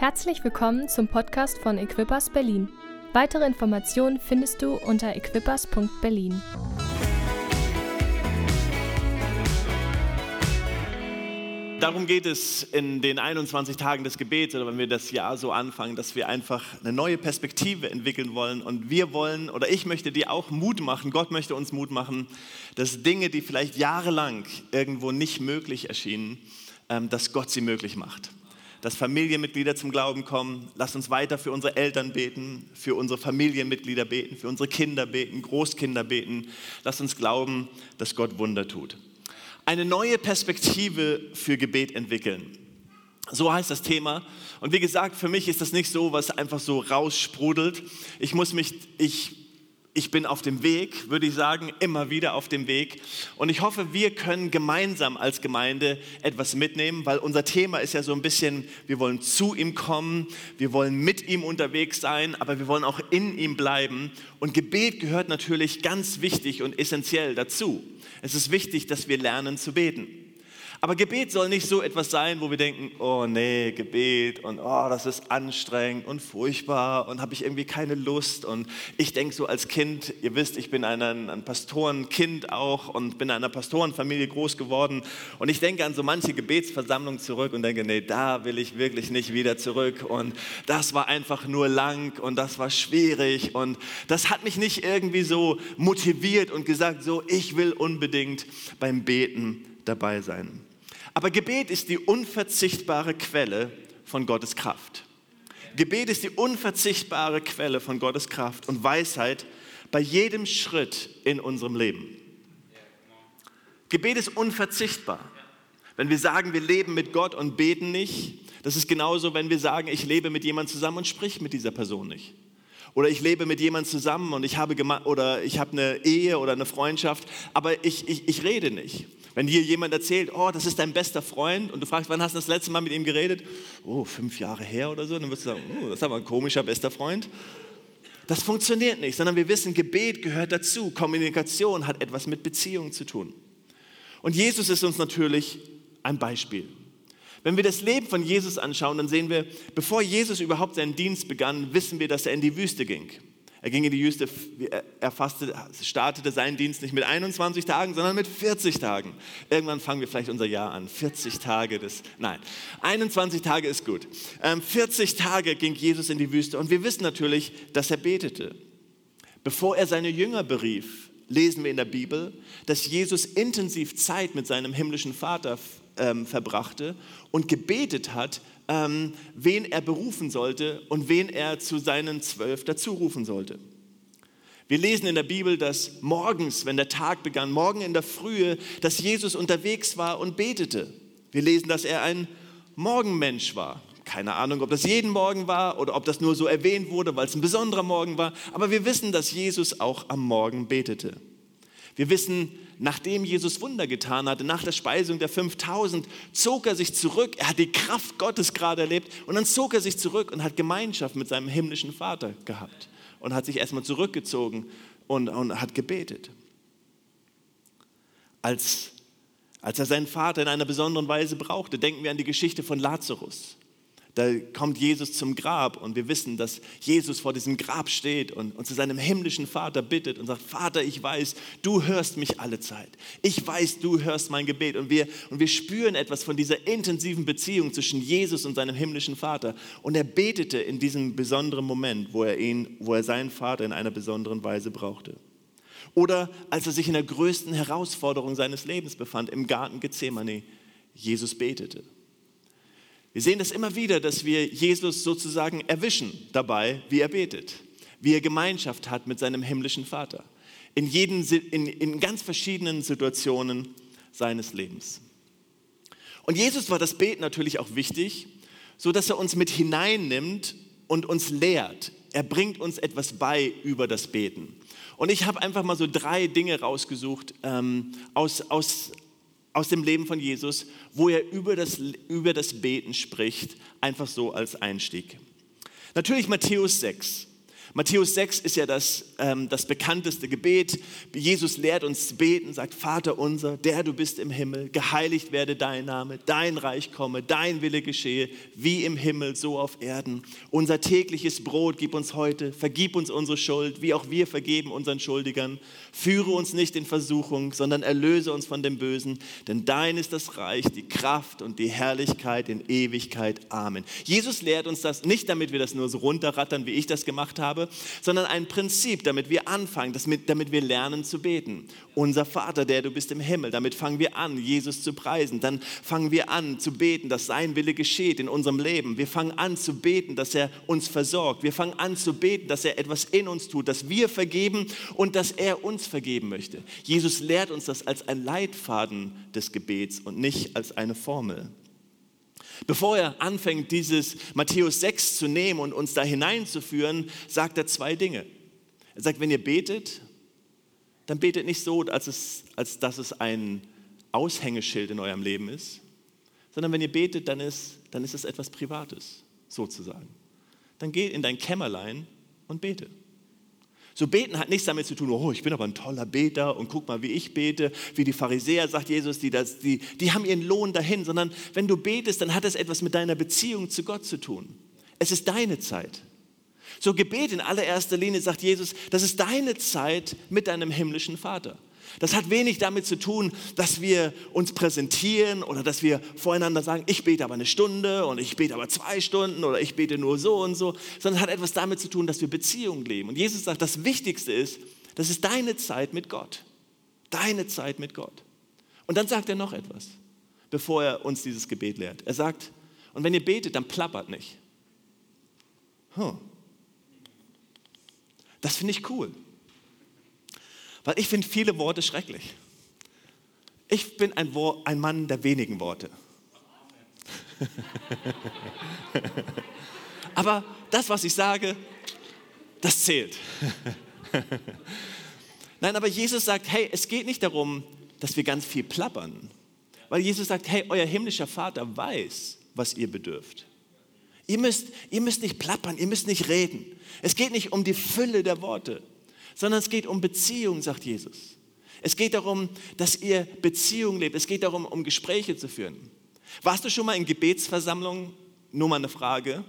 Herzlich willkommen zum Podcast von Equippers Berlin. Weitere Informationen findest du unter equippers.berlin. Darum geht es in den 21 Tagen des Gebets oder wenn wir das Jahr so anfangen, dass wir einfach eine neue Perspektive entwickeln wollen und wir wollen oder ich möchte dir auch Mut machen, Gott möchte uns Mut machen, dass Dinge, die vielleicht jahrelang irgendwo nicht möglich erschienen, ähm, dass Gott sie möglich macht dass Familienmitglieder zum Glauben kommen. Lasst uns weiter für unsere Eltern beten, für unsere Familienmitglieder beten, für unsere Kinder beten, Großkinder beten. Lasst uns glauben, dass Gott Wunder tut. Eine neue Perspektive für Gebet entwickeln. So heißt das Thema. Und wie gesagt, für mich ist das nicht so, was einfach so raussprudelt. Ich muss mich, ich ich bin auf dem Weg, würde ich sagen, immer wieder auf dem Weg. Und ich hoffe, wir können gemeinsam als Gemeinde etwas mitnehmen, weil unser Thema ist ja so ein bisschen, wir wollen zu ihm kommen, wir wollen mit ihm unterwegs sein, aber wir wollen auch in ihm bleiben. Und Gebet gehört natürlich ganz wichtig und essentiell dazu. Es ist wichtig, dass wir lernen zu beten. Aber Gebet soll nicht so etwas sein, wo wir denken, oh nee, Gebet und oh, das ist anstrengend und furchtbar und habe ich irgendwie keine Lust. Und ich denke so als Kind, ihr wisst, ich bin ein, ein Pastorenkind auch und bin in einer Pastorenfamilie groß geworden. Und ich denke an so manche Gebetsversammlungen zurück und denke, nee, da will ich wirklich nicht wieder zurück. Und das war einfach nur lang und das war schwierig. Und das hat mich nicht irgendwie so motiviert und gesagt, so, ich will unbedingt beim Beten dabei sein. Aber Gebet ist die unverzichtbare Quelle von Gottes Kraft. Gebet ist die unverzichtbare Quelle von Gottes Kraft und Weisheit bei jedem Schritt in unserem Leben. Gebet ist unverzichtbar. Wenn wir sagen, wir leben mit Gott und beten nicht, das ist genauso, wenn wir sagen, ich lebe mit jemandem zusammen und sprich mit dieser Person nicht. Oder ich lebe mit jemandem zusammen und ich habe, oder ich habe eine Ehe oder eine Freundschaft, aber ich, ich, ich rede nicht. Wenn dir jemand erzählt, oh, das ist dein bester Freund und du fragst, wann hast du das letzte Mal mit ihm geredet? Oh, fünf Jahre her oder so. Dann wirst du sagen, oh, das ist aber ein komischer bester Freund. Das funktioniert nicht, sondern wir wissen, Gebet gehört dazu. Kommunikation hat etwas mit Beziehung zu tun. Und Jesus ist uns natürlich ein Beispiel. Wenn wir das Leben von Jesus anschauen, dann sehen wir, bevor Jesus überhaupt seinen Dienst begann, wissen wir, dass er in die Wüste ging. Er ging in die Wüste, er fasste, startete seinen Dienst nicht mit 21 Tagen, sondern mit 40 Tagen. Irgendwann fangen wir vielleicht unser Jahr an. 40 Tage des, nein, 21 Tage ist gut. 40 ähm, Tage ging Jesus in die Wüste und wir wissen natürlich, dass er betete. Bevor er seine Jünger berief, lesen wir in der Bibel, dass Jesus intensiv Zeit mit seinem himmlischen Vater ähm, verbrachte und gebetet hat, ähm, wen er berufen sollte und wen er zu seinen zwölf dazu rufen sollte. Wir lesen in der Bibel, dass morgens, wenn der Tag begann, morgen in der Frühe, dass Jesus unterwegs war und betete. Wir lesen, dass er ein Morgenmensch war. Keine Ahnung, ob das jeden Morgen war oder ob das nur so erwähnt wurde, weil es ein besonderer Morgen war. Aber wir wissen, dass Jesus auch am Morgen betete. Wir wissen, nachdem Jesus Wunder getan hatte, nach der Speisung der 5000, zog er sich zurück. Er hat die Kraft Gottes gerade erlebt und dann zog er sich zurück und hat Gemeinschaft mit seinem himmlischen Vater gehabt und hat sich erstmal zurückgezogen und, und hat gebetet. Als, als er seinen Vater in einer besonderen Weise brauchte, denken wir an die Geschichte von Lazarus. Da kommt Jesus zum Grab und wir wissen, dass Jesus vor diesem Grab steht und, und zu seinem himmlischen Vater bittet und sagt, Vater, ich weiß, du hörst mich alle Zeit. Ich weiß, du hörst mein Gebet. Und wir, und wir spüren etwas von dieser intensiven Beziehung zwischen Jesus und seinem himmlischen Vater. Und er betete in diesem besonderen Moment, wo er, ihn, wo er seinen Vater in einer besonderen Weise brauchte. Oder als er sich in der größten Herausforderung seines Lebens befand, im Garten Gethsemane, Jesus betete. Wir sehen das immer wieder, dass wir Jesus sozusagen erwischen dabei, wie er betet, wie er Gemeinschaft hat mit seinem himmlischen Vater. In, jeden, in, in ganz verschiedenen Situationen seines Lebens. Und Jesus war das Beten natürlich auch wichtig, so dass er uns mit hineinnimmt und uns lehrt. Er bringt uns etwas bei über das Beten. Und ich habe einfach mal so drei Dinge rausgesucht ähm, aus, aus, aus dem Leben von Jesus, wo er über das, über das Beten spricht, einfach so als Einstieg. Natürlich Matthäus 6. Matthäus 6 ist ja das, ähm, das bekannteste Gebet. Jesus lehrt uns zu beten, sagt, Vater unser, der du bist im Himmel, geheiligt werde dein Name, dein Reich komme, dein Wille geschehe, wie im Himmel, so auf Erden. Unser tägliches Brot gib uns heute, vergib uns unsere Schuld, wie auch wir vergeben unseren Schuldigern. Führe uns nicht in Versuchung, sondern erlöse uns von dem Bösen, denn dein ist das Reich, die Kraft und die Herrlichkeit in Ewigkeit. Amen. Jesus lehrt uns das nicht, damit wir das nur so runterrattern, wie ich das gemacht habe, habe, sondern ein Prinzip, damit wir anfangen, damit wir lernen zu beten. Unser Vater, der du bist im Himmel, damit fangen wir an, Jesus zu preisen. Dann fangen wir an zu beten, dass sein Wille geschieht in unserem Leben. Wir fangen an zu beten, dass er uns versorgt. Wir fangen an zu beten, dass er etwas in uns tut, dass wir vergeben und dass er uns vergeben möchte. Jesus lehrt uns das als ein Leitfaden des Gebets und nicht als eine Formel. Bevor er anfängt, dieses Matthäus 6 zu nehmen und uns da hineinzuführen, sagt er zwei Dinge. Er sagt, wenn ihr betet, dann betet nicht so, als, es, als dass es ein Aushängeschild in eurem Leben ist, sondern wenn ihr betet, dann ist, dann ist es etwas Privates, sozusagen. Dann geh in dein Kämmerlein und bete. So beten hat nichts damit zu tun, oh, ich bin aber ein toller Beter und guck mal, wie ich bete, wie die Pharisäer, sagt Jesus, die, das, die, die haben ihren Lohn dahin, sondern wenn du betest, dann hat es etwas mit deiner Beziehung zu Gott zu tun. Es ist deine Zeit. So Gebet in allererster Linie, sagt Jesus, das ist deine Zeit mit deinem himmlischen Vater. Das hat wenig damit zu tun, dass wir uns präsentieren oder dass wir voreinander sagen, ich bete aber eine Stunde und ich bete aber zwei Stunden oder ich bete nur so und so, sondern es hat etwas damit zu tun, dass wir Beziehungen leben. Und Jesus sagt, das Wichtigste ist, das ist deine Zeit mit Gott. Deine Zeit mit Gott. Und dann sagt er noch etwas, bevor er uns dieses Gebet lehrt. Er sagt, und wenn ihr betet, dann plappert nicht. Huh. Das finde ich cool. Weil ich finde viele Worte schrecklich. Ich bin ein, Wort, ein Mann der wenigen Worte. Aber das, was ich sage, das zählt. Nein, aber Jesus sagt, hey, es geht nicht darum, dass wir ganz viel plappern. Weil Jesus sagt, hey, euer himmlischer Vater weiß, was ihr bedürft. Ihr müsst, ihr müsst nicht plappern, ihr müsst nicht reden. Es geht nicht um die Fülle der Worte sondern es geht um Beziehung, sagt Jesus. Es geht darum, dass ihr Beziehung lebt. Es geht darum, um Gespräche zu führen. Warst du schon mal in Gebetsversammlungen? Nur mal eine Frage.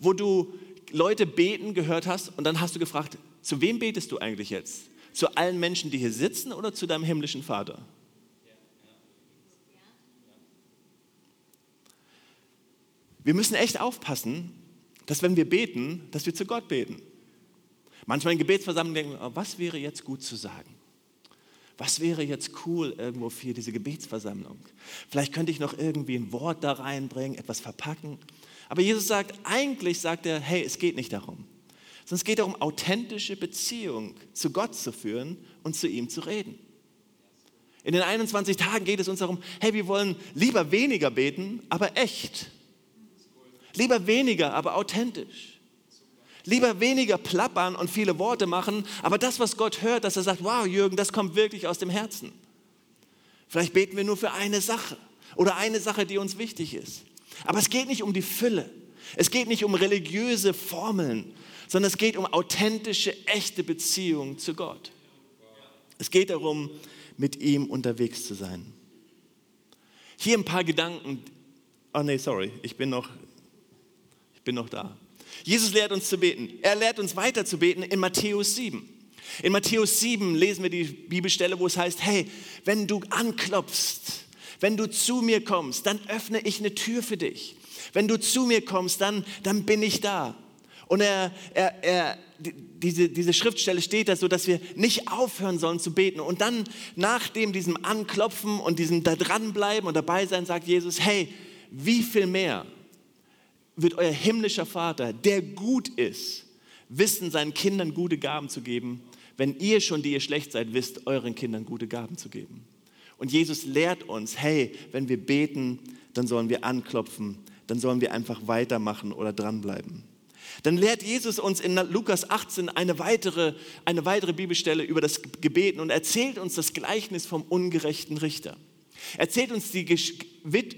Wo du Leute beten gehört hast und dann hast du gefragt, zu wem betest du eigentlich jetzt? Zu allen Menschen, die hier sitzen oder zu deinem himmlischen Vater? Wir müssen echt aufpassen, dass wenn wir beten, dass wir zu Gott beten. Manchmal in Gebetsversammlungen denken wir, oh, was wäre jetzt gut zu sagen? Was wäre jetzt cool irgendwo für diese Gebetsversammlung? Vielleicht könnte ich noch irgendwie ein Wort da reinbringen, etwas verpacken. Aber Jesus sagt, eigentlich sagt er, hey, es geht nicht darum. Sondern es geht darum, authentische Beziehung zu Gott zu führen und zu ihm zu reden. In den 21 Tagen geht es uns darum, hey, wir wollen lieber weniger beten, aber echt. Lieber weniger, aber authentisch. Lieber weniger plappern und viele Worte machen, aber das, was Gott hört, dass er sagt, wow, Jürgen, das kommt wirklich aus dem Herzen. Vielleicht beten wir nur für eine Sache oder eine Sache, die uns wichtig ist. Aber es geht nicht um die Fülle. Es geht nicht um religiöse Formeln, sondern es geht um authentische, echte Beziehung zu Gott. Es geht darum, mit ihm unterwegs zu sein. Hier ein paar Gedanken. Oh nee, sorry, ich bin noch, ich bin noch da. Jesus lehrt uns zu beten. Er lehrt uns weiter zu beten in Matthäus 7. In Matthäus 7 lesen wir die Bibelstelle, wo es heißt, hey, wenn du anklopfst, wenn du zu mir kommst, dann öffne ich eine Tür für dich. Wenn du zu mir kommst, dann, dann bin ich da. Und er, er, er, diese, diese Schriftstelle steht da so, dass wir nicht aufhören sollen zu beten. Und dann nach dem diesem Anklopfen und diesem da dranbleiben und dabei sein, sagt Jesus, hey, wie viel mehr wird euer himmlischer Vater, der gut ist, wissen, seinen Kindern gute Gaben zu geben, wenn ihr schon, die ihr schlecht seid, wisst, euren Kindern gute Gaben zu geben. Und Jesus lehrt uns, hey, wenn wir beten, dann sollen wir anklopfen, dann sollen wir einfach weitermachen oder dranbleiben. Dann lehrt Jesus uns in Lukas 18 eine weitere, eine weitere Bibelstelle über das Gebeten und erzählt uns das Gleichnis vom ungerechten Richter. Erzählt uns die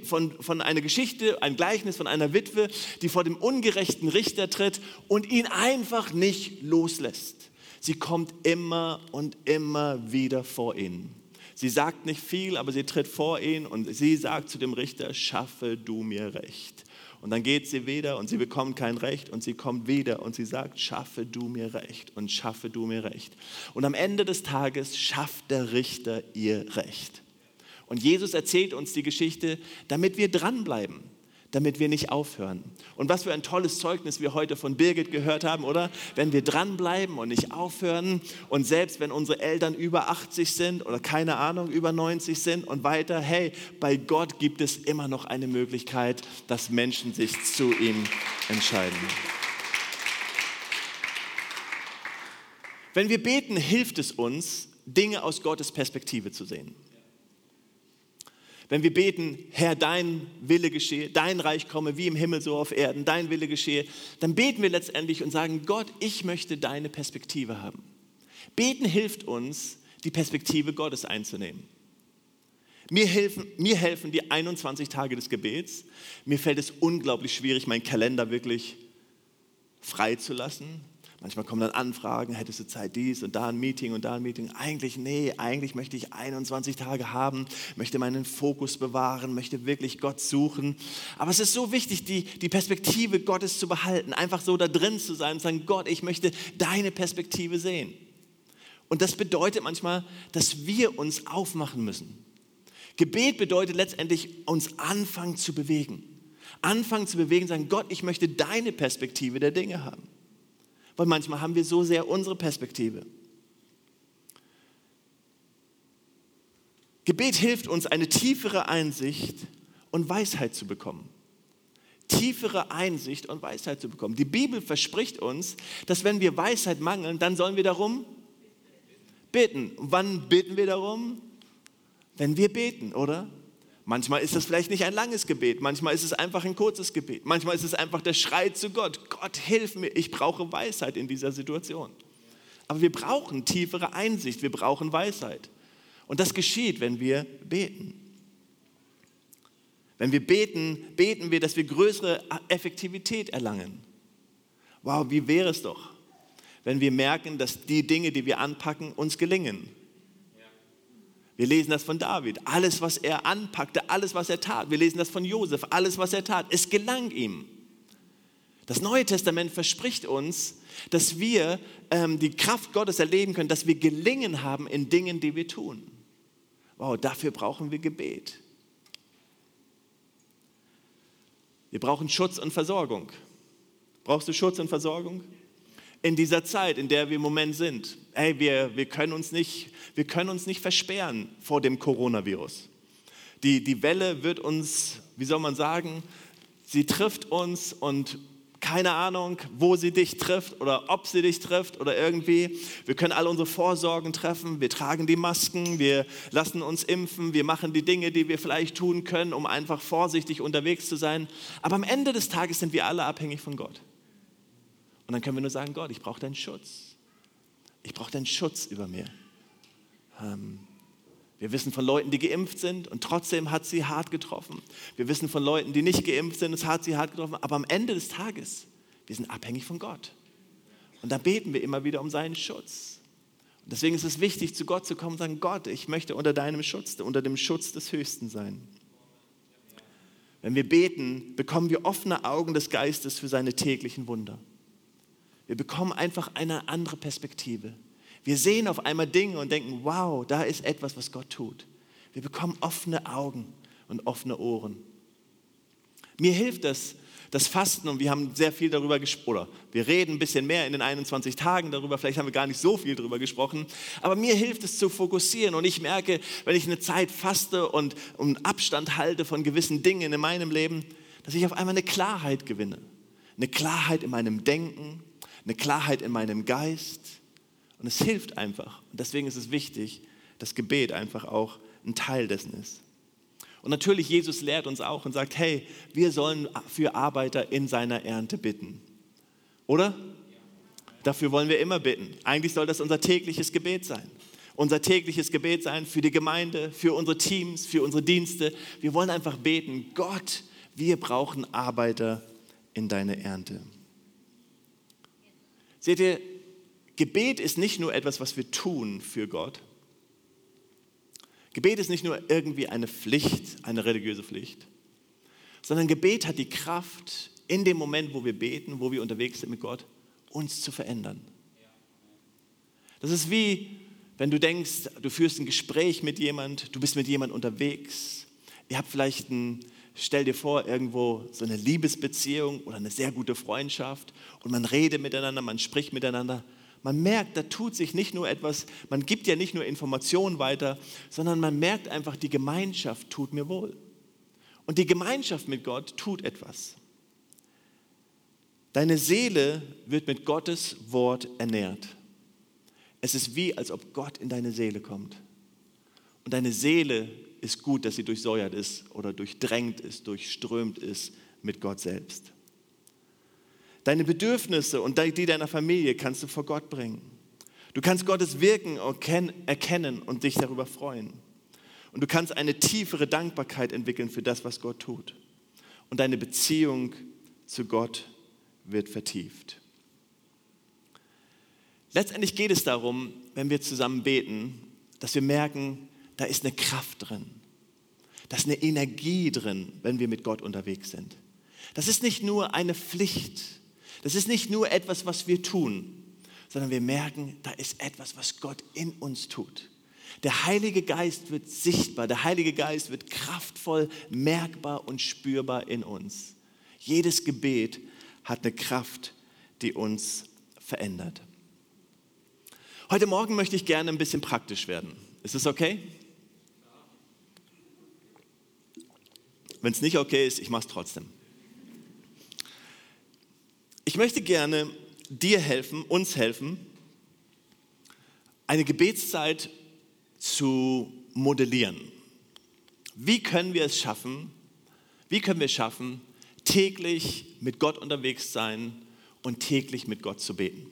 von, von einer Geschichte, ein Gleichnis von einer Witwe, die vor dem ungerechten Richter tritt und ihn einfach nicht loslässt. Sie kommt immer und immer wieder vor ihn. Sie sagt nicht viel, aber sie tritt vor ihn und sie sagt zu dem Richter, schaffe du mir Recht. Und dann geht sie wieder und sie bekommt kein Recht und sie kommt wieder und sie sagt, schaffe du mir Recht und schaffe du mir Recht. Und am Ende des Tages schafft der Richter ihr Recht. Und Jesus erzählt uns die Geschichte, damit wir dranbleiben, damit wir nicht aufhören. Und was für ein tolles Zeugnis wir heute von Birgit gehört haben, oder? Wenn wir dranbleiben und nicht aufhören und selbst wenn unsere Eltern über 80 sind oder keine Ahnung, über 90 sind und weiter, hey, bei Gott gibt es immer noch eine Möglichkeit, dass Menschen sich zu ihm entscheiden. Wenn wir beten, hilft es uns, Dinge aus Gottes Perspektive zu sehen. Wenn wir beten, Herr, dein Wille geschehe, dein Reich komme wie im Himmel so auf Erden, dein Wille geschehe, dann beten wir letztendlich und sagen, Gott, ich möchte deine Perspektive haben. Beten hilft uns, die Perspektive Gottes einzunehmen. Mir helfen, mir helfen die 21 Tage des Gebets. Mir fällt es unglaublich schwierig, meinen Kalender wirklich frei zu lassen, Manchmal kommen dann Anfragen, hättest du Zeit dies und da ein Meeting und da ein Meeting. Eigentlich, nee, eigentlich möchte ich 21 Tage haben, möchte meinen Fokus bewahren, möchte wirklich Gott suchen. Aber es ist so wichtig, die, die Perspektive Gottes zu behalten, einfach so da drin zu sein und sagen, Gott, ich möchte deine Perspektive sehen. Und das bedeutet manchmal, dass wir uns aufmachen müssen. Gebet bedeutet letztendlich, uns anfangen zu bewegen. Anfangen zu bewegen, sagen, Gott, ich möchte deine Perspektive der Dinge haben weil manchmal haben wir so sehr unsere Perspektive. Gebet hilft uns, eine tiefere Einsicht und Weisheit zu bekommen. Tiefere Einsicht und Weisheit zu bekommen. Die Bibel verspricht uns, dass wenn wir Weisheit mangeln, dann sollen wir darum beten. wann beten wir darum? Wenn wir beten, oder? Manchmal ist es vielleicht nicht ein langes Gebet, manchmal ist es einfach ein kurzes Gebet, manchmal ist es einfach der Schrei zu Gott, Gott hilf mir, ich brauche Weisheit in dieser Situation. Aber wir brauchen tiefere Einsicht, wir brauchen Weisheit. Und das geschieht, wenn wir beten. Wenn wir beten, beten wir, dass wir größere Effektivität erlangen. Wow, wie wäre es doch, wenn wir merken, dass die Dinge, die wir anpacken, uns gelingen wir lesen das von David. Alles, was er anpackte, alles, was er tat. Wir lesen das von Josef. Alles, was er tat. Es gelang ihm. Das Neue Testament verspricht uns, dass wir ähm, die Kraft Gottes erleben können, dass wir gelingen haben in Dingen, die wir tun. Wow, dafür brauchen wir Gebet. Wir brauchen Schutz und Versorgung. Brauchst du Schutz und Versorgung? In dieser Zeit, in der wir im Moment sind. Hey, wir, wir, können, uns nicht, wir können uns nicht versperren vor dem Coronavirus. Die, die Welle wird uns, wie soll man sagen, sie trifft uns und keine Ahnung, wo sie dich trifft oder ob sie dich trifft oder irgendwie. Wir können alle unsere Vorsorgen treffen, wir tragen die Masken, wir lassen uns impfen, wir machen die Dinge, die wir vielleicht tun können, um einfach vorsichtig unterwegs zu sein. Aber am Ende des Tages sind wir alle abhängig von Gott. Und dann können wir nur sagen, Gott, ich brauche deinen Schutz. Ich brauche deinen Schutz über mir. Ähm, wir wissen von Leuten, die geimpft sind und trotzdem hat sie hart getroffen. Wir wissen von Leuten, die nicht geimpft sind, es hat sie hart getroffen. Aber am Ende des Tages, wir sind abhängig von Gott. Und da beten wir immer wieder um seinen Schutz. Und deswegen ist es wichtig, zu Gott zu kommen und sagen, Gott, ich möchte unter deinem Schutz, unter dem Schutz des Höchsten sein. Wenn wir beten, bekommen wir offene Augen des Geistes für seine täglichen Wunder. Wir bekommen einfach eine andere Perspektive. Wir sehen auf einmal Dinge und denken, wow, da ist etwas, was Gott tut. Wir bekommen offene Augen und offene Ohren. Mir hilft das, das Fasten und wir haben sehr viel darüber gesprochen. Wir reden ein bisschen mehr in den 21 Tagen darüber, vielleicht haben wir gar nicht so viel darüber gesprochen, aber mir hilft es zu fokussieren und ich merke, wenn ich eine Zeit faste und, und Abstand halte von gewissen Dingen in meinem Leben, dass ich auf einmal eine Klarheit gewinne. Eine Klarheit in meinem Denken, eine Klarheit in meinem Geist und es hilft einfach. Und deswegen ist es wichtig, dass Gebet einfach auch ein Teil dessen ist. Und natürlich, Jesus lehrt uns auch und sagt, hey, wir sollen für Arbeiter in seiner Ernte bitten. Oder? Dafür wollen wir immer bitten. Eigentlich soll das unser tägliches Gebet sein. unser tägliches Gebet sein für die Gemeinde, für unsere Teams, für unsere Dienste. Wir wollen einfach beten, Gott, wir brauchen Arbeiter in deine Ernte. Seht ihr, Gebet ist nicht nur etwas, was wir tun für Gott. Gebet ist nicht nur irgendwie eine Pflicht, eine religiöse Pflicht, sondern Gebet hat die Kraft, in dem Moment, wo wir beten, wo wir unterwegs sind mit Gott, uns zu verändern. Das ist wie, wenn du denkst, du führst ein Gespräch mit jemand, du bist mit jemand unterwegs, ihr habt vielleicht ein, stell dir vor, irgendwo so eine Liebesbeziehung oder eine sehr gute Freundschaft und man redet miteinander, man spricht miteinander. Man merkt, da tut sich nicht nur etwas, man gibt ja nicht nur Informationen weiter, sondern man merkt einfach, die Gemeinschaft tut mir wohl. Und die Gemeinschaft mit Gott tut etwas. Deine Seele wird mit Gottes Wort ernährt. Es ist wie, als ob Gott in deine Seele kommt. Und deine Seele ist gut, dass sie durchsäuert ist oder durchdrängt ist, durchströmt ist mit Gott selbst. Deine Bedürfnisse und die deiner Familie kannst du vor Gott bringen. Du kannst Gottes Wirken erkennen und dich darüber freuen. Und du kannst eine tiefere Dankbarkeit entwickeln für das, was Gott tut. Und deine Beziehung zu Gott wird vertieft. Letztendlich geht es darum, wenn wir zusammen beten, dass wir merken, da ist eine Kraft drin. Da ist eine Energie drin, wenn wir mit Gott unterwegs sind. Das ist nicht nur eine Pflicht. Das ist nicht nur etwas, was wir tun, sondern wir merken, da ist etwas, was Gott in uns tut. Der Heilige Geist wird sichtbar, der Heilige Geist wird kraftvoll, merkbar und spürbar in uns. Jedes Gebet hat eine Kraft, die uns verändert. Heute Morgen möchte ich gerne ein bisschen praktisch werden. Ist es okay? Wenn es nicht okay ist, ich mache es trotzdem. Ich möchte gerne dir helfen, uns helfen, eine Gebetszeit zu modellieren. Wie können wir es schaffen? Wie können wir es schaffen, täglich mit Gott unterwegs sein und täglich mit Gott zu beten?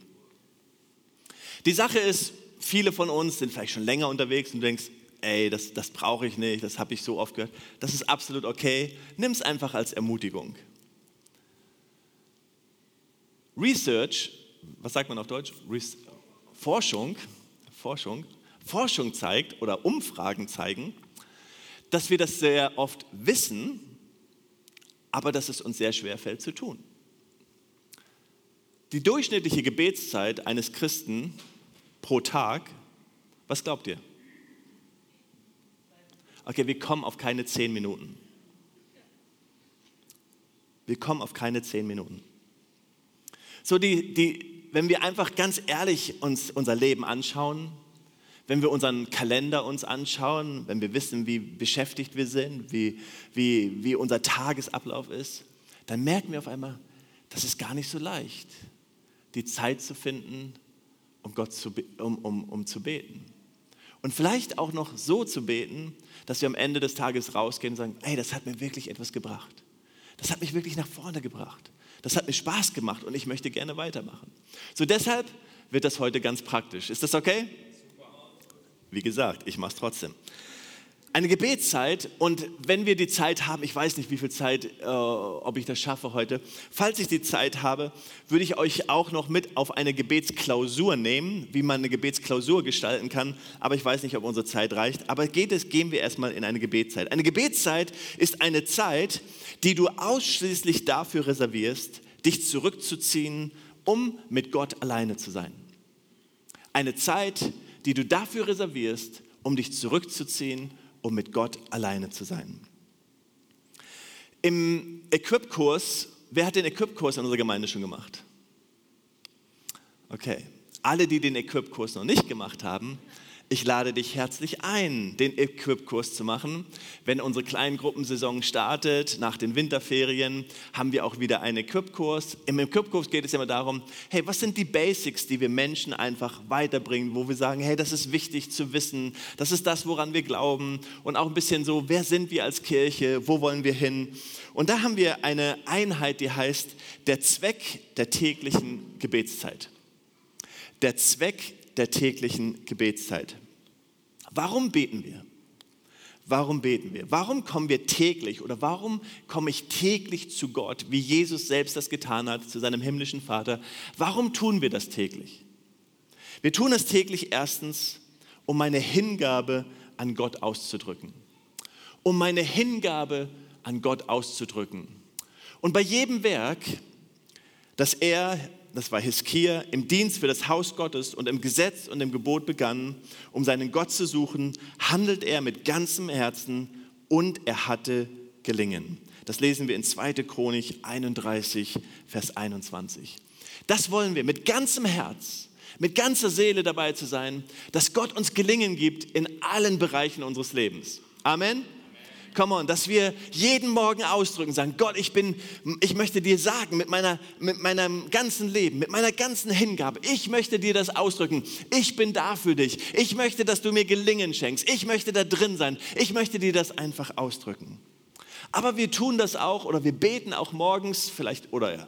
Die Sache ist, viele von uns sind vielleicht schon länger unterwegs und du denkst, ey, das, das brauche ich nicht, das habe ich so oft gehört. Das ist absolut okay. Nimm es einfach als Ermutigung. Research, was sagt man auf Deutsch? Res Forschung, Forschung, Forschung zeigt oder Umfragen zeigen, dass wir das sehr oft wissen, aber dass es uns sehr schwer fällt zu tun. Die durchschnittliche Gebetszeit eines Christen pro Tag, was glaubt ihr? Okay, wir kommen auf keine zehn Minuten. Wir kommen auf keine zehn Minuten. So, die, die, wenn wir einfach ganz ehrlich uns unser Leben anschauen, wenn wir unseren Kalender uns anschauen, wenn wir wissen, wie beschäftigt wir sind, wie, wie, wie unser Tagesablauf ist, dann merken wir auf einmal, das ist gar nicht so leicht, die Zeit zu finden, um, Gott zu, um, um, um zu beten. Und vielleicht auch noch so zu beten, dass wir am Ende des Tages rausgehen und sagen, hey, das hat mir wirklich etwas gebracht. Das hat mich wirklich nach vorne gebracht. Das hat mir Spaß gemacht und ich möchte gerne weitermachen. So deshalb wird das heute ganz praktisch. Ist das okay? Wie gesagt, ich mache es trotzdem eine Gebetszeit und wenn wir die Zeit haben, ich weiß nicht, wie viel Zeit, äh, ob ich das schaffe heute, falls ich die Zeit habe, würde ich euch auch noch mit auf eine Gebetsklausur nehmen, wie man eine Gebetsklausur gestalten kann, aber ich weiß nicht, ob unsere Zeit reicht. Aber geht es, gehen wir erstmal in eine Gebetszeit. Eine Gebetszeit ist eine Zeit, die du ausschließlich dafür reservierst, dich zurückzuziehen, um mit Gott alleine zu sein. Eine Zeit, die du dafür reservierst, um dich zurückzuziehen, um mit Gott alleine zu sein. Im Equip-Kurs, wer hat den Equip-Kurs in unserer Gemeinde schon gemacht? Okay, alle, die den Equip-Kurs noch nicht gemacht haben, ich lade dich herzlich ein, den Equip-Kurs zu machen. Wenn unsere Kleingruppensaison startet, nach den Winterferien, haben wir auch wieder einen Equip-Kurs. Im Equip-Kurs geht es immer darum, hey, was sind die Basics, die wir Menschen einfach weiterbringen, wo wir sagen, hey, das ist wichtig zu wissen, das ist das, woran wir glauben und auch ein bisschen so, wer sind wir als Kirche, wo wollen wir hin? Und da haben wir eine Einheit, die heißt der Zweck der täglichen Gebetszeit. Der Zweck der täglichen Gebetszeit. Warum beten wir? Warum beten wir? Warum kommen wir täglich oder warum komme ich täglich zu Gott, wie Jesus selbst das getan hat, zu seinem himmlischen Vater? Warum tun wir das täglich? Wir tun das täglich erstens, um meine Hingabe an Gott auszudrücken. Um meine Hingabe an Gott auszudrücken. Und bei jedem Werk, das er das war Hiskia, im Dienst für das Haus Gottes und im Gesetz und im Gebot begann, um seinen Gott zu suchen, handelt er mit ganzem Herzen und er hatte gelingen. Das lesen wir in 2. Chronik 31, Vers 21. Das wollen wir mit ganzem Herz, mit ganzer Seele dabei zu sein, dass Gott uns Gelingen gibt in allen Bereichen unseres Lebens. Amen. Come on, dass wir jeden Morgen ausdrücken, sagen, Gott, ich bin, ich möchte dir sagen, mit meiner, mit meinem ganzen Leben, mit meiner ganzen Hingabe, ich möchte dir das ausdrücken. Ich bin da für dich. Ich möchte, dass du mir Gelingen schenkst. Ich möchte da drin sein. Ich möchte dir das einfach ausdrücken. Aber wir tun das auch oder wir beten auch morgens vielleicht oder ja,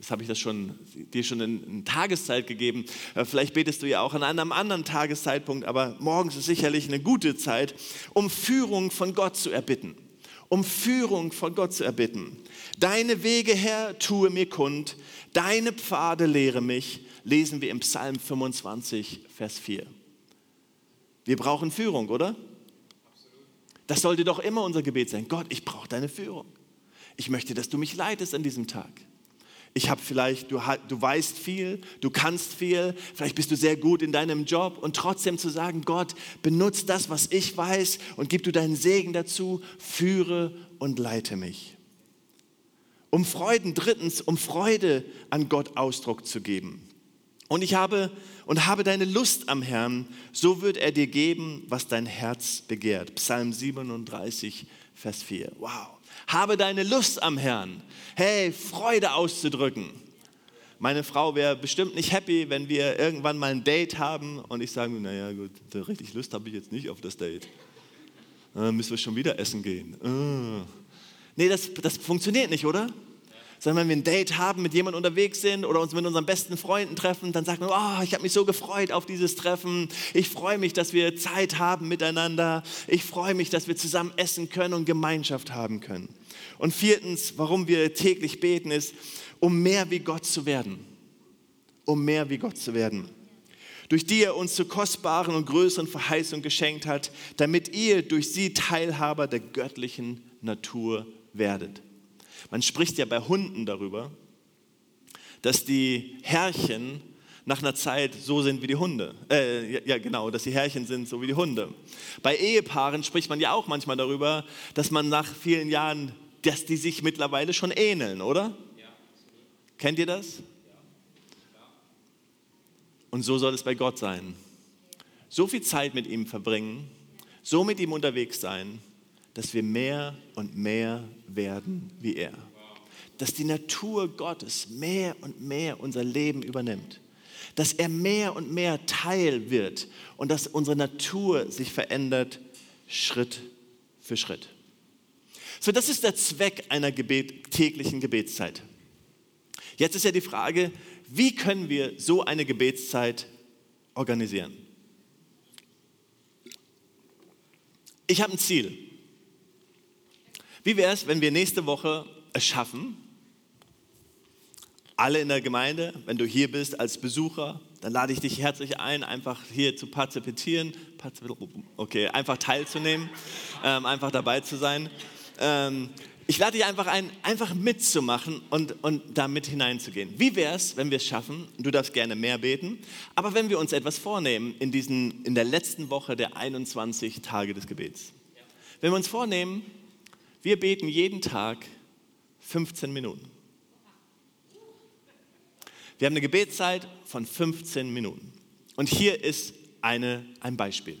das habe ich das schon, dir schon in, in Tageszeit gegeben. Äh, vielleicht betest du ja auch an einem anderen Tageszeitpunkt, aber morgens ist sicherlich eine gute Zeit, um Führung von Gott zu erbitten. Um Führung von Gott zu erbitten. Deine Wege, Herr, tue mir kund. Deine Pfade lehre mich, lesen wir im Psalm 25, Vers 4. Wir brauchen Führung, oder? Das sollte doch immer unser Gebet sein. Gott, ich brauche deine Führung. Ich möchte, dass du mich leitest an diesem Tag. Ich habe vielleicht, du, du weißt viel, du kannst viel, vielleicht bist du sehr gut in deinem Job und trotzdem zu sagen, Gott, benutze das, was ich weiß und gib du deinen Segen dazu, führe und leite mich. Um Freuden, drittens, um Freude an Gott Ausdruck zu geben. Und ich habe und habe deine Lust am Herrn, so wird er dir geben, was dein Herz begehrt. Psalm 37, Vers 4. Wow habe deine Lust am Herrn. Hey, Freude auszudrücken. Meine Frau wäre bestimmt nicht happy, wenn wir irgendwann mal ein Date haben und ich sage, naja gut, so richtig Lust habe ich jetzt nicht auf das Date. Dann müssen wir schon wieder essen gehen. Ah. Nee, das, das funktioniert nicht, oder? Sondern wenn wir ein Date haben, mit jemandem unterwegs sind oder uns mit unseren besten Freunden treffen, dann sagt man, oh, ich habe mich so gefreut auf dieses Treffen. Ich freue mich, dass wir Zeit haben miteinander. Ich freue mich, dass wir zusammen essen können und Gemeinschaft haben können. Und viertens, warum wir täglich beten, ist, um mehr wie Gott zu werden. Um mehr wie Gott zu werden durch die er uns zu kostbaren und größeren Verheißungen geschenkt hat, damit ihr durch sie Teilhaber der göttlichen Natur werdet. Man spricht ja bei Hunden darüber, dass die Herrchen nach einer Zeit so sind wie die Hunde. Äh, ja, genau, dass die Herrchen sind so wie die Hunde. Bei Ehepaaren spricht man ja auch manchmal darüber, dass man nach vielen Jahren, dass die sich mittlerweile schon ähneln, oder? Ja. Kennt ihr das? Ja. Und so soll es bei Gott sein. So viel Zeit mit ihm verbringen, so mit ihm unterwegs sein, dass wir mehr und mehr werden wie er. Dass die Natur Gottes mehr und mehr unser Leben übernimmt. Dass er mehr und mehr Teil wird und dass unsere Natur sich verändert Schritt für Schritt. So, das ist der Zweck einer Gebet, täglichen Gebetszeit. Jetzt ist ja die Frage, wie können wir so eine Gebetszeit organisieren? Ich habe ein Ziel. Wie wäre es, wenn wir nächste Woche es schaffen, alle in der Gemeinde, wenn du hier bist als Besucher, dann lade ich dich herzlich ein, einfach hier zu partizipieren, okay, einfach teilzunehmen, ähm, einfach dabei zu sein. Ähm, ich lade dich einfach ein, einfach mitzumachen und, und da mit hineinzugehen. Wie wäre es, wenn wir es schaffen? Du darfst gerne mehr beten, aber wenn wir uns etwas vornehmen in, diesen, in der letzten Woche der 21 Tage des Gebets. Wenn wir uns vornehmen, wir beten jeden Tag 15 Minuten. Wir haben eine Gebetszeit von 15 Minuten. Und hier ist eine, ein Beispiel.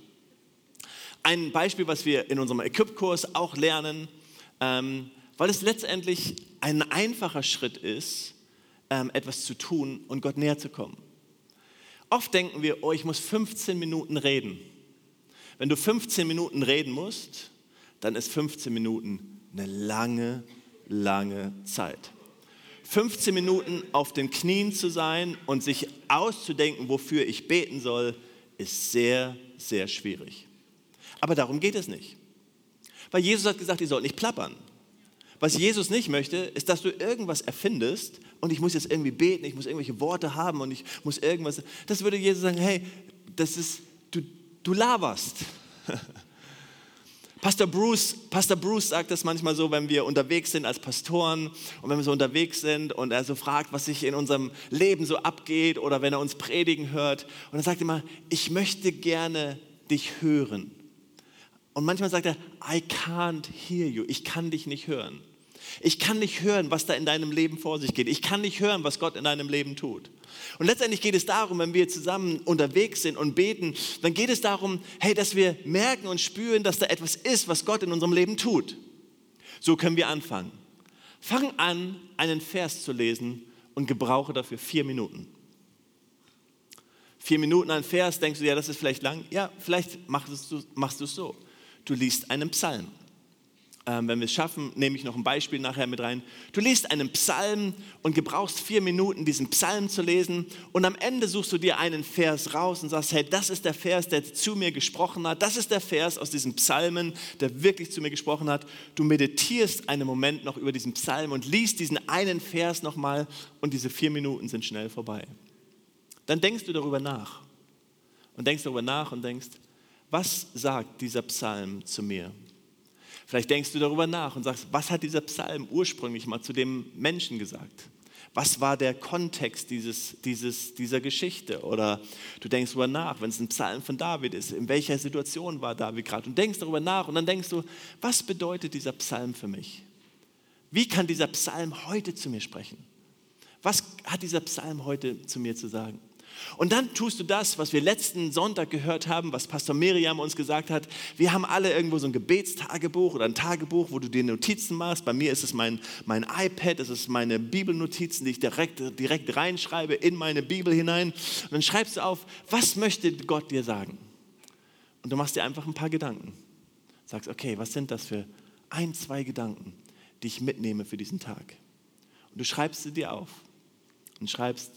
Ein Beispiel, was wir in unserem Equip-Kurs auch lernen, ähm, weil es letztendlich ein einfacher Schritt ist, ähm, etwas zu tun und Gott näher zu kommen. Oft denken wir, oh, ich muss 15 Minuten reden. Wenn du 15 Minuten reden musst, dann ist 15 Minuten eine lange, lange Zeit. 15 Minuten auf den Knien zu sein und sich auszudenken, wofür ich beten soll, ist sehr, sehr schwierig. Aber darum geht es nicht. Weil Jesus hat gesagt, ihr sollt nicht plappern. Was Jesus nicht möchte, ist, dass du irgendwas erfindest und ich muss jetzt irgendwie beten, ich muss irgendwelche Worte haben und ich muss irgendwas. Das würde Jesus sagen, hey, das ist, du, du laberst. Pastor Bruce, Pastor Bruce sagt das manchmal so, wenn wir unterwegs sind als Pastoren und wenn wir so unterwegs sind und er so fragt, was sich in unserem Leben so abgeht oder wenn er uns predigen hört. Und er sagt immer, ich möchte gerne dich hören. Und manchmal sagt er, I can't hear you, ich kann dich nicht hören. Ich kann nicht hören, was da in deinem Leben vor sich geht. Ich kann nicht hören, was Gott in deinem Leben tut. Und letztendlich geht es darum, wenn wir zusammen unterwegs sind und beten, dann geht es darum, hey, dass wir merken und spüren, dass da etwas ist, was Gott in unserem Leben tut. So können wir anfangen. Fang an, einen Vers zu lesen und gebrauche dafür vier Minuten. Vier Minuten ein Vers, denkst du, ja, das ist vielleicht lang. Ja, vielleicht machst du, machst du es so. Du liest einen Psalm ähm, wenn wir es schaffen, nehme ich noch ein Beispiel nachher mit rein. Du liest einen Psalm und gebrauchst vier Minuten, diesen Psalm zu lesen und am Ende suchst du dir einen Vers raus und sagst, hey, das ist der Vers, der zu mir gesprochen hat. Das ist der Vers aus diesem Psalmen, der wirklich zu mir gesprochen hat. Du meditierst einen Moment noch über diesen Psalm und liest diesen einen Vers nochmal und diese vier Minuten sind schnell vorbei. Dann denkst du darüber nach und denkst darüber nach und denkst, was sagt dieser Psalm zu mir? Vielleicht denkst du darüber nach und sagst, was hat dieser Psalm ursprünglich mal zu dem Menschen gesagt? Was war der Kontext dieses, dieses, dieser Geschichte? Oder du denkst darüber nach, wenn es ein Psalm von David ist, in welcher Situation war David gerade? Und denkst darüber nach und dann denkst du, was bedeutet dieser Psalm für mich? Wie kann dieser Psalm heute zu mir sprechen? Was hat dieser Psalm heute zu mir zu sagen? Und dann tust du das, was wir letzten Sonntag gehört haben, was Pastor Miriam uns gesagt hat. Wir haben alle irgendwo so ein Gebetstagebuch oder ein Tagebuch, wo du dir Notizen machst. Bei mir ist es mein, mein iPad, es ist meine Bibelnotizen, die ich direkt, direkt reinschreibe in meine Bibel hinein. Und dann schreibst du auf, was möchte Gott dir sagen? Und du machst dir einfach ein paar Gedanken. Sagst, okay, was sind das für ein, zwei Gedanken, die ich mitnehme für diesen Tag? Und du schreibst sie dir auf und schreibst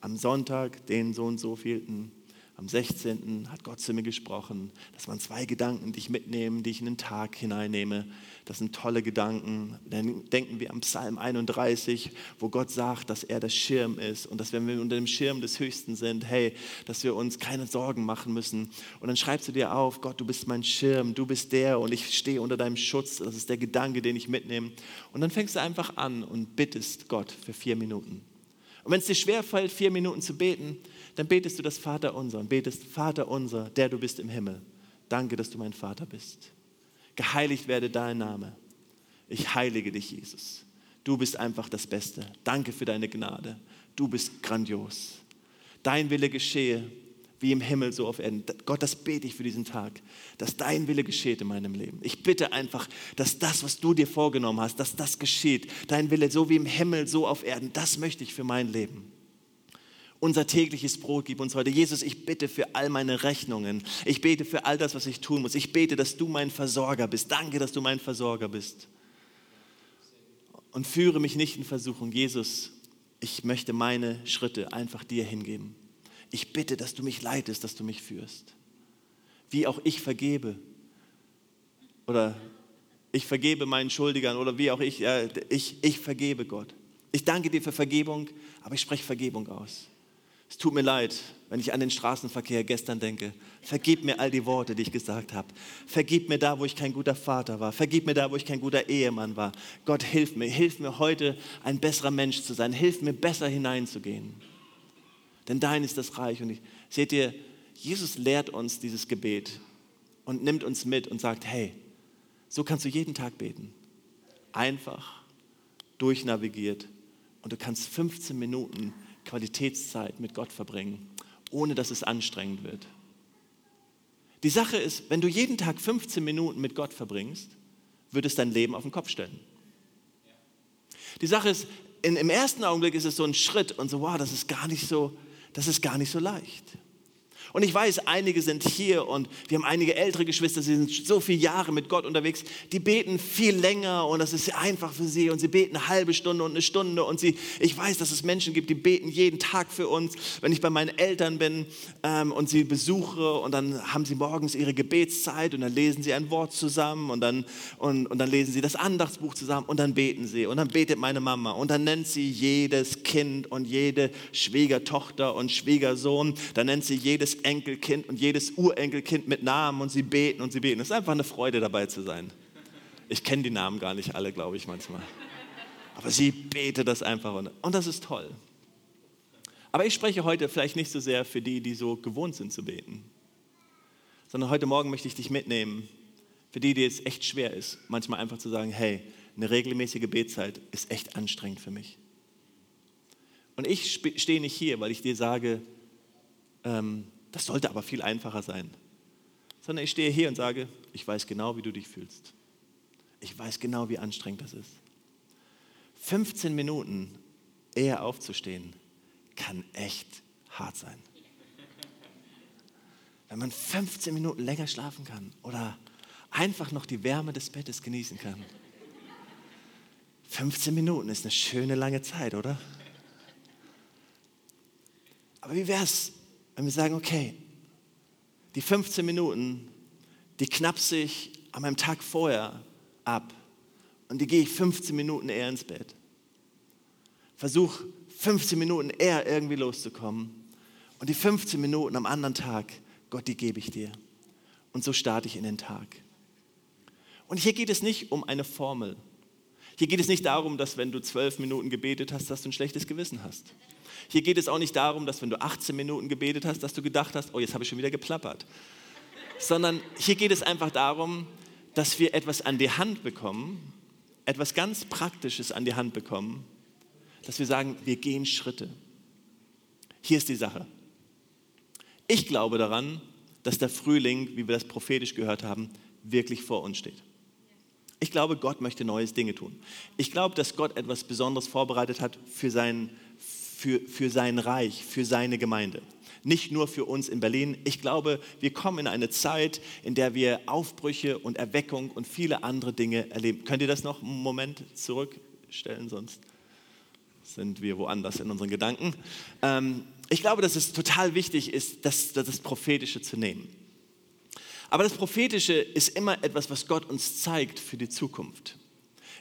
am Sonntag, den so und so vielten, am 16. hat Gott zu mir gesprochen. Das waren zwei Gedanken, die ich mitnehme, die ich in den Tag hineinnehme. Das sind tolle Gedanken. Dann denken wir am Psalm 31, wo Gott sagt, dass er der Schirm ist und dass wenn wir unter dem Schirm des Höchsten sind, hey, dass wir uns keine Sorgen machen müssen. Und dann schreibst du dir auf, Gott, du bist mein Schirm, du bist der und ich stehe unter deinem Schutz. Das ist der Gedanke, den ich mitnehme. Und dann fängst du einfach an und bittest Gott für vier Minuten. Und wenn es dir schwerfällt, vier Minuten zu beten, dann betest du das Vater unser und betest, Vater unser, der du bist im Himmel. Danke, dass du mein Vater bist. Geheiligt werde dein Name. Ich heilige dich, Jesus. Du bist einfach das Beste. Danke für deine Gnade. Du bist grandios. Dein Wille geschehe wie im Himmel, so auf Erden. Gott, das bete ich für diesen Tag, dass dein Wille geschieht in meinem Leben. Ich bitte einfach, dass das, was du dir vorgenommen hast, dass das geschieht. Dein Wille, so wie im Himmel, so auf Erden, das möchte ich für mein Leben. Unser tägliches Brot gib uns heute. Jesus, ich bitte für all meine Rechnungen. Ich bete für all das, was ich tun muss. Ich bete, dass du mein Versorger bist. Danke, dass du mein Versorger bist. Und führe mich nicht in Versuchung. Jesus, ich möchte meine Schritte einfach dir hingeben ich bitte, dass du mich leitest, dass du mich führst. Wie auch ich vergebe. Oder ich vergebe meinen Schuldigern oder wie auch ich, äh, ich, ich vergebe Gott. Ich danke dir für Vergebung, aber ich spreche Vergebung aus. Es tut mir leid, wenn ich an den Straßenverkehr gestern denke. Vergib mir all die Worte, die ich gesagt habe. Vergib mir da, wo ich kein guter Vater war. Vergib mir da, wo ich kein guter Ehemann war. Gott, hilf mir. Hilf mir heute, ein besserer Mensch zu sein. Hilf mir, besser hineinzugehen denn dein ist das Reich. Und ich, seht ihr, Jesus lehrt uns dieses Gebet und nimmt uns mit und sagt, hey, so kannst du jeden Tag beten. Einfach, durchnavigiert und du kannst 15 Minuten Qualitätszeit mit Gott verbringen, ohne dass es anstrengend wird. Die Sache ist, wenn du jeden Tag 15 Minuten mit Gott verbringst, wird es dein Leben auf den Kopf stellen. Die Sache ist, in, im ersten Augenblick ist es so ein Schritt und so, wow, das ist gar nicht so, das ist gar nicht so leicht. Und ich weiß, einige sind hier und wir haben einige ältere Geschwister, sie sind so viele Jahre mit Gott unterwegs, die beten viel länger und das ist einfach für sie und sie beten eine halbe Stunde und eine Stunde und sie, ich weiß, dass es Menschen gibt, die beten jeden Tag für uns. Wenn ich bei meinen Eltern bin ähm, und sie besuche und dann haben sie morgens ihre Gebetszeit und dann lesen sie ein Wort zusammen und dann, und, und dann lesen sie das Andachtsbuch zusammen und dann beten sie und dann betet meine Mama und dann nennt sie jedes Kind und jede Schwiegertochter und Schwiegersohn, dann nennt sie jedes Enkelkind und jedes Urenkelkind mit Namen und sie beten und sie beten. Es ist einfach eine Freude dabei zu sein. Ich kenne die Namen gar nicht alle, glaube ich manchmal. Aber sie betet das einfach und, und das ist toll. Aber ich spreche heute vielleicht nicht so sehr für die, die so gewohnt sind zu beten, sondern heute Morgen möchte ich dich mitnehmen, für die, die es echt schwer ist, manchmal einfach zu sagen, hey, eine regelmäßige Betzeit ist echt anstrengend für mich. Und ich stehe nicht hier, weil ich dir sage, ähm, das sollte aber viel einfacher sein. Sondern ich stehe hier und sage, ich weiß genau, wie du dich fühlst. Ich weiß genau, wie anstrengend das ist. 15 Minuten eher aufzustehen, kann echt hart sein. Wenn man 15 Minuten länger schlafen kann oder einfach noch die Wärme des Bettes genießen kann. 15 Minuten ist eine schöne lange Zeit, oder? Aber wie wäre es, wenn wir sagen, okay, die 15 Minuten, die knapse ich an meinem Tag vorher ab und die gehe ich 15 Minuten eher ins Bett. Versuch 15 Minuten eher irgendwie loszukommen und die 15 Minuten am anderen Tag, Gott, die gebe ich dir. Und so starte ich in den Tag. Und hier geht es nicht um eine Formel. Hier geht es nicht darum, dass wenn du zwölf Minuten gebetet hast, dass du ein schlechtes Gewissen hast. Hier geht es auch nicht darum, dass wenn du 18 Minuten gebetet hast, dass du gedacht hast, oh, jetzt habe ich schon wieder geplappert. Sondern hier geht es einfach darum, dass wir etwas an die Hand bekommen, etwas ganz Praktisches an die Hand bekommen, dass wir sagen, wir gehen Schritte. Hier ist die Sache. Ich glaube daran, dass der Frühling, wie wir das prophetisch gehört haben, wirklich vor uns steht. Ich glaube, Gott möchte neues Dinge tun. Ich glaube, dass Gott etwas Besonderes vorbereitet hat für sein für, für sein Reich, für seine Gemeinde. Nicht nur für uns in Berlin. Ich glaube, wir kommen in eine Zeit, in der wir Aufbrüche und Erweckung und viele andere Dinge erleben. Könnt ihr das noch einen Moment zurückstellen, sonst sind wir woanders in unseren Gedanken. Ähm, ich glaube, dass es total wichtig ist, das, das Prophetische zu nehmen. Aber das Prophetische ist immer etwas, was Gott uns zeigt für die Zukunft.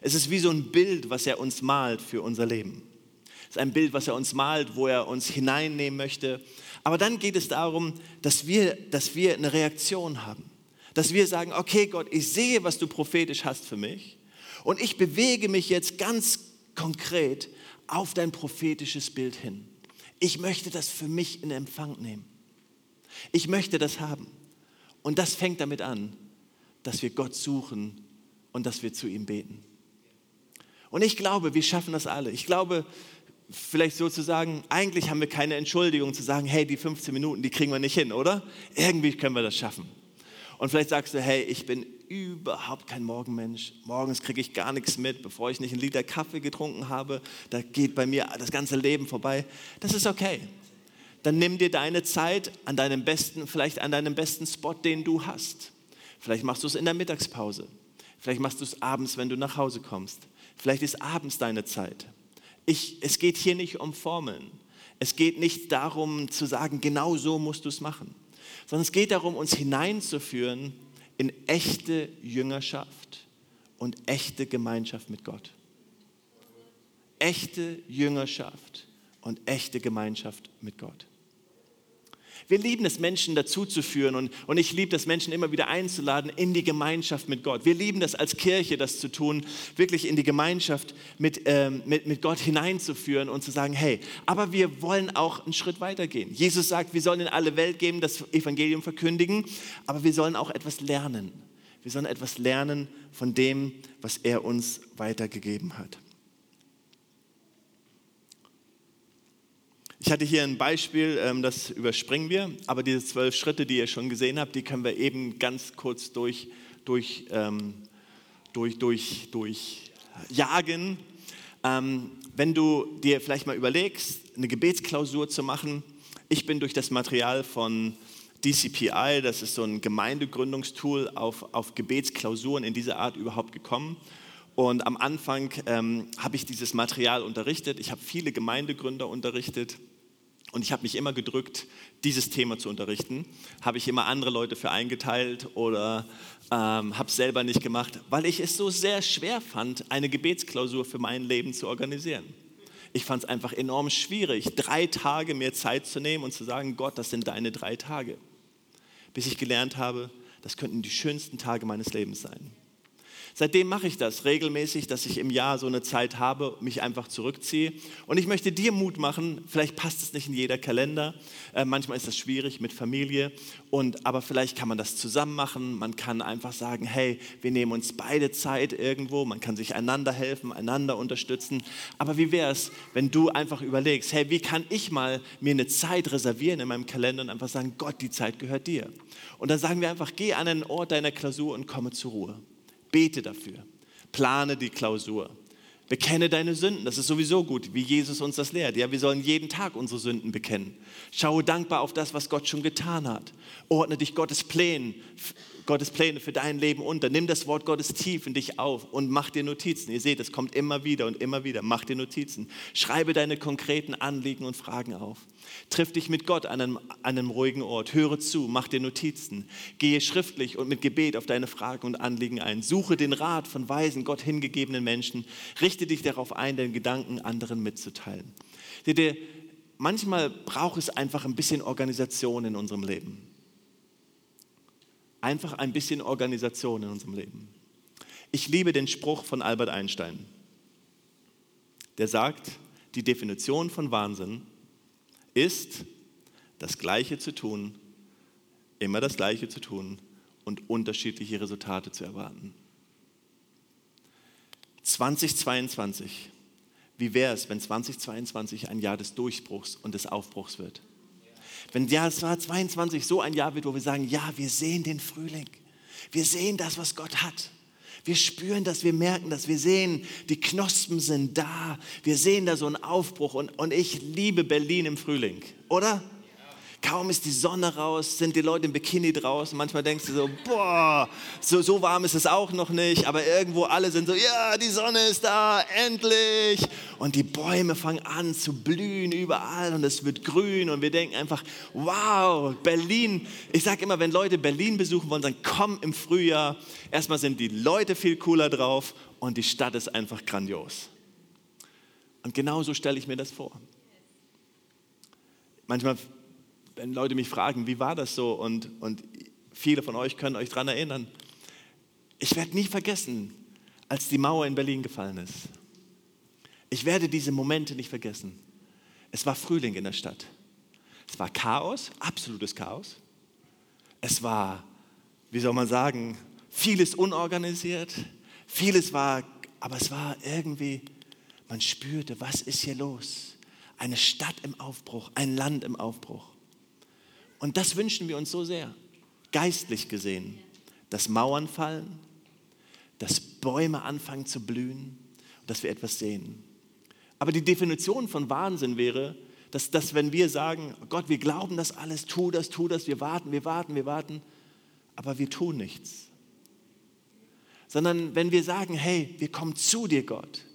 Es ist wie so ein Bild, was er uns malt für unser Leben. Es ist ein Bild, was er uns malt, wo er uns hineinnehmen möchte. Aber dann geht es darum, dass wir, dass wir eine Reaktion haben. Dass wir sagen, okay Gott, ich sehe, was du prophetisch hast für mich. Und ich bewege mich jetzt ganz konkret auf dein prophetisches Bild hin. Ich möchte das für mich in Empfang nehmen. Ich möchte das haben. Und das fängt damit an, dass wir Gott suchen und dass wir zu ihm beten. Und ich glaube, wir schaffen das alle. Ich glaube, vielleicht sozusagen, eigentlich haben wir keine Entschuldigung zu sagen, hey, die 15 Minuten, die kriegen wir nicht hin, oder? Irgendwie können wir das schaffen. Und vielleicht sagst du, hey, ich bin überhaupt kein Morgenmensch. Morgens kriege ich gar nichts mit, bevor ich nicht einen Liter Kaffee getrunken habe. Da geht bei mir das ganze Leben vorbei. Das ist okay. Dann nimm dir deine Zeit an deinem besten, vielleicht an deinem besten Spot, den du hast. Vielleicht machst du es in der Mittagspause. Vielleicht machst du es abends, wenn du nach Hause kommst. Vielleicht ist abends deine Zeit ich, es geht hier nicht um Formeln. Es geht nicht darum zu sagen, genau so musst du es machen, sondern es geht darum, uns hineinzuführen in echte Jüngerschaft und echte Gemeinschaft mit Gott. Echte Jüngerschaft und echte Gemeinschaft mit Gott. Wir lieben es, Menschen dazu zu führen und, und ich liebe es, Menschen immer wieder einzuladen in die Gemeinschaft mit Gott. Wir lieben das als Kirche, das zu tun, wirklich in die Gemeinschaft mit, ähm, mit, mit Gott hineinzuführen und zu sagen, hey, aber wir wollen auch einen Schritt weitergehen. Jesus sagt, wir sollen in alle Welt geben, das Evangelium verkündigen, aber wir sollen auch etwas lernen. Wir sollen etwas lernen von dem, was er uns weitergegeben hat. Ich hatte hier ein Beispiel, ähm, das überspringen wir, aber diese zwölf Schritte, die ihr schon gesehen habt, die können wir eben ganz kurz durch, durch, ähm, durch, durch, durch jagen. Ähm, wenn du dir vielleicht mal überlegst, eine Gebetsklausur zu machen, ich bin durch das Material von DCPI, das ist so ein Gemeindegründungstool, auf, auf Gebetsklausuren in dieser Art überhaupt gekommen. Und am Anfang ähm, habe ich dieses Material unterrichtet. Ich habe viele Gemeindegründer unterrichtet. Und ich habe mich immer gedrückt, dieses Thema zu unterrichten. Habe ich immer andere Leute für eingeteilt oder ähm, habe es selber nicht gemacht, weil ich es so sehr schwer fand, eine Gebetsklausur für mein Leben zu organisieren. Ich fand es einfach enorm schwierig, drei Tage mehr Zeit zu nehmen und zu sagen, Gott, das sind deine drei Tage. Bis ich gelernt habe, das könnten die schönsten Tage meines Lebens sein. Seitdem mache ich das regelmäßig, dass ich im Jahr so eine Zeit habe, mich einfach zurückziehe. Und ich möchte dir Mut machen, vielleicht passt es nicht in jeder Kalender, äh, manchmal ist das schwierig mit Familie, und, aber vielleicht kann man das zusammen machen. Man kann einfach sagen, hey, wir nehmen uns beide Zeit irgendwo, man kann sich einander helfen, einander unterstützen. Aber wie wäre es, wenn du einfach überlegst, hey, wie kann ich mal mir eine Zeit reservieren in meinem Kalender und einfach sagen, Gott, die Zeit gehört dir. Und dann sagen wir einfach, geh an einen Ort deiner Klausur und komme zur Ruhe. Bete dafür. Plane die Klausur. Bekenne deine Sünden, das ist sowieso gut, wie Jesus uns das lehrt. Ja, wir sollen jeden Tag unsere Sünden bekennen. Schaue dankbar auf das, was Gott schon getan hat. Ordne dich Gottes Plänen, Gottes Pläne für dein Leben unter. Nimm das Wort Gottes tief in dich auf und mach dir Notizen. Ihr seht, es kommt immer wieder und immer wieder. Mach dir Notizen. Schreibe deine konkreten Anliegen und Fragen auf. Triff dich mit Gott an einem, an einem ruhigen Ort. Höre zu, mach dir Notizen. Gehe schriftlich und mit Gebet auf deine Fragen und Anliegen ein. Suche den Rat von weisen, Gott hingegebenen Menschen. Richte dich darauf ein, deine Gedanken anderen mitzuteilen. Manchmal braucht es einfach ein bisschen Organisation in unserem Leben einfach ein bisschen Organisation in unserem Leben. Ich liebe den Spruch von Albert Einstein. Der sagt, die Definition von Wahnsinn ist, das Gleiche zu tun, immer das Gleiche zu tun und unterschiedliche Resultate zu erwarten. 2022. Wie wäre es, wenn 2022 ein Jahr des Durchbruchs und des Aufbruchs wird? Wenn Jahr 22 so ein Jahr wird, wo wir sagen, ja, wir sehen den Frühling. Wir sehen das, was Gott hat. Wir spüren das, wir merken das, wir sehen, die Knospen sind da. Wir sehen da so einen Aufbruch und, und ich liebe Berlin im Frühling, oder? Kaum ist die Sonne raus, sind die Leute im Bikini draußen. Manchmal denkst du so, boah, so, so warm ist es auch noch nicht. Aber irgendwo alle sind so, ja, die Sonne ist da, endlich. Und die Bäume fangen an zu blühen überall und es wird grün. Und wir denken einfach, wow, Berlin. Ich sage immer, wenn Leute Berlin besuchen wollen, dann komm im Frühjahr. Erstmal sind die Leute viel cooler drauf und die Stadt ist einfach grandios. Und genau so stelle ich mir das vor. Manchmal wenn Leute mich fragen, wie war das so? Und, und viele von euch können euch daran erinnern. Ich werde nie vergessen, als die Mauer in Berlin gefallen ist. Ich werde diese Momente nicht vergessen. Es war Frühling in der Stadt. Es war Chaos, absolutes Chaos. Es war, wie soll man sagen, vieles unorganisiert. Vieles war, aber es war irgendwie, man spürte, was ist hier los? Eine Stadt im Aufbruch, ein Land im Aufbruch. Und das wünschen wir uns so sehr, geistlich gesehen, dass Mauern fallen, dass Bäume anfangen zu blühen dass wir etwas sehen. Aber die Definition von Wahnsinn wäre, dass, dass wenn wir sagen, Gott, wir glauben das alles, tu das, tu das, wir warten, wir warten, wir warten, aber wir tun nichts. Sondern wenn wir sagen, hey, wir kommen zu dir, Gott,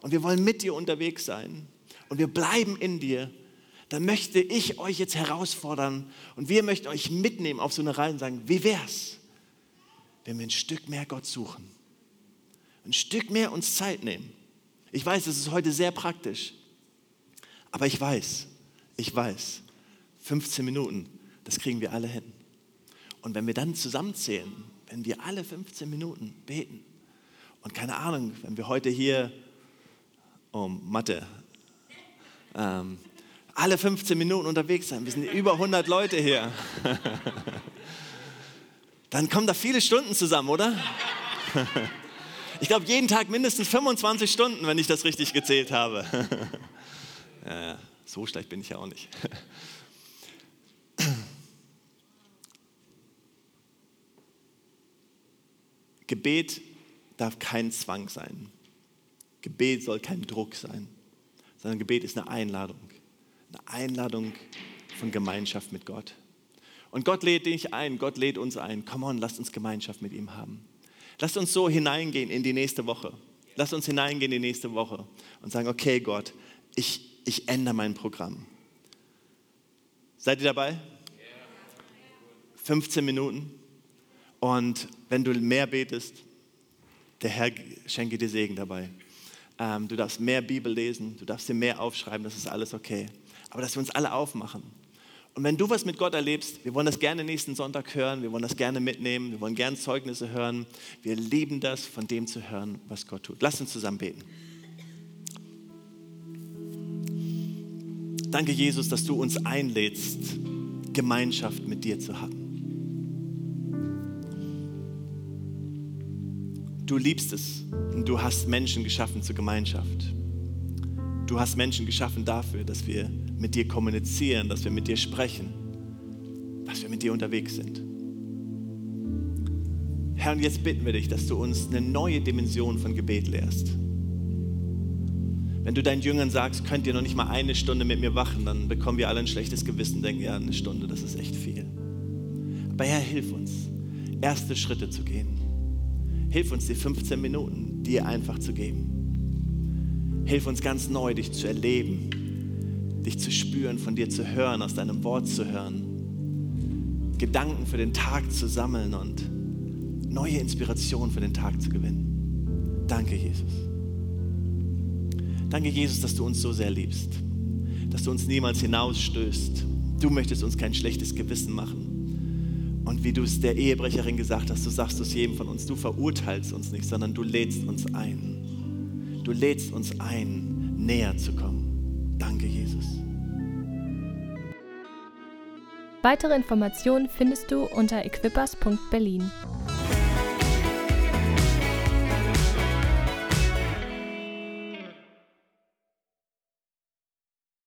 und wir wollen mit dir unterwegs sein und wir bleiben in dir, dann möchte ich euch jetzt herausfordern und wir möchten euch mitnehmen auf so eine Reihe und sagen, wie wär's, wenn wir ein Stück mehr Gott suchen? Ein Stück mehr uns Zeit nehmen. Ich weiß, es ist heute sehr praktisch, aber ich weiß, ich weiß, 15 Minuten, das kriegen wir alle hin. Und wenn wir dann zusammenzählen, wenn wir alle 15 Minuten beten und keine Ahnung, wenn wir heute hier, oh Mathe, ähm, alle 15 Minuten unterwegs sein. Wir sind über 100 Leute hier. Dann kommen da viele Stunden zusammen, oder? Ich glaube, jeden Tag mindestens 25 Stunden, wenn ich das richtig gezählt habe. Ja, so schlecht bin ich ja auch nicht. Gebet darf kein Zwang sein. Gebet soll kein Druck sein, sondern Gebet ist eine Einladung eine Einladung von Gemeinschaft mit Gott. Und Gott lädt dich ein, Gott lädt uns ein. Come on, lasst uns Gemeinschaft mit ihm haben. Lasst uns so hineingehen in die nächste Woche. Lasst uns hineingehen in die nächste Woche und sagen, okay Gott, ich, ich ändere mein Programm. Seid ihr dabei? 15 Minuten. Und wenn du mehr betest, der Herr schenke dir Segen dabei. Ähm, du darfst mehr Bibel lesen, du darfst dir mehr aufschreiben, das ist alles okay. Aber dass wir uns alle aufmachen. Und wenn du was mit Gott erlebst, wir wollen das gerne nächsten Sonntag hören, wir wollen das gerne mitnehmen, wir wollen gerne Zeugnisse hören. Wir lieben das, von dem zu hören, was Gott tut. Lass uns zusammen beten. Danke, Jesus, dass du uns einlädst, Gemeinschaft mit dir zu haben. Du liebst es und du hast Menschen geschaffen zur Gemeinschaft. Du hast Menschen geschaffen dafür, dass wir mit dir kommunizieren, dass wir mit dir sprechen, dass wir mit dir unterwegs sind. Herr, und jetzt bitten wir dich, dass du uns eine neue Dimension von Gebet lehrst. Wenn du deinen Jüngern sagst, könnt ihr noch nicht mal eine Stunde mit mir wachen, dann bekommen wir alle ein schlechtes Gewissen, denken, ja, eine Stunde, das ist echt viel. Aber Herr, hilf uns, erste Schritte zu gehen. Hilf uns, die 15 Minuten dir einfach zu geben. Hilf uns ganz neu, dich zu erleben, dich zu spüren, von dir zu hören, aus deinem Wort zu hören, Gedanken für den Tag zu sammeln und neue Inspiration für den Tag zu gewinnen. Danke, Jesus. Danke, Jesus, dass du uns so sehr liebst, dass du uns niemals hinausstößt. Du möchtest uns kein schlechtes Gewissen machen. Und wie du es der Ehebrecherin gesagt hast, du sagst es jedem von uns, du verurteilst uns nicht, sondern du lädst uns ein. Du lädst uns ein, näher zu kommen. Danke, Jesus. Weitere Informationen findest du unter equippers.berlin.